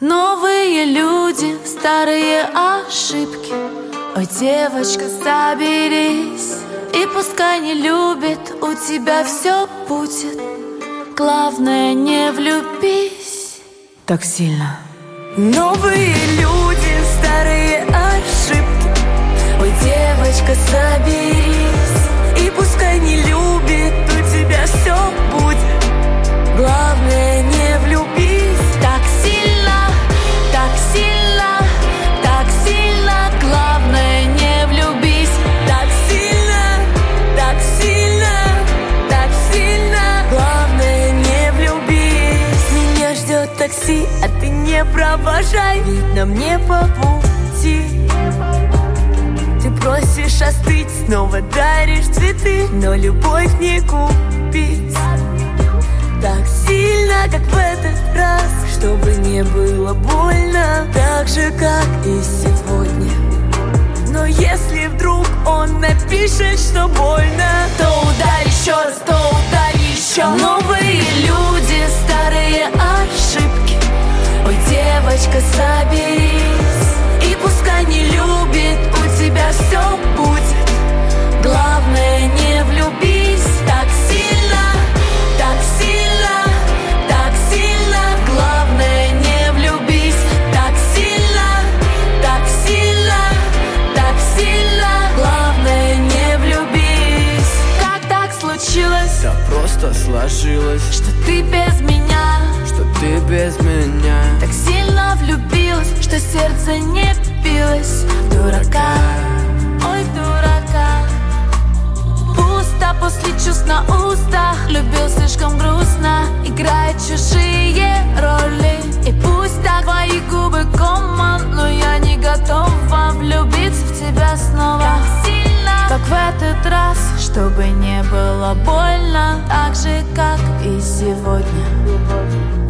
Новые люди, старые ошибки. Ой, девочка, соберись. И пускай не любит, у тебя все будет. Главное, не влюбись. Так сильно. Новые люди, такси, а ты не провожай Ведь нам не по пути. Ты просишь остыть, снова даришь цветы Но любовь не купить. Так сильно, как в этот раз Чтобы не было больно Так же, как и сегодня. Но если вдруг он напишет, что больно То ударь еще раз, то ударь еще. Новые Да просто сложилось, что ты без меня? Что ты без меня? Так сильно влюбилась, что сердце не билось. Дурака, ой, дурака. Пусто после чувств на устах. Любил слишком грустно. Играет чужие роли. И пусть так твои губы кома Но я не готова влюбиться в тебя снова. Так сильно, как в этот раз Чтобы не было больно Так же, как и сегодня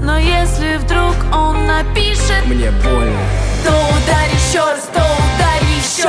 но если вдруг он напишет, Мне больно то ударь еще раз, то ударь еще.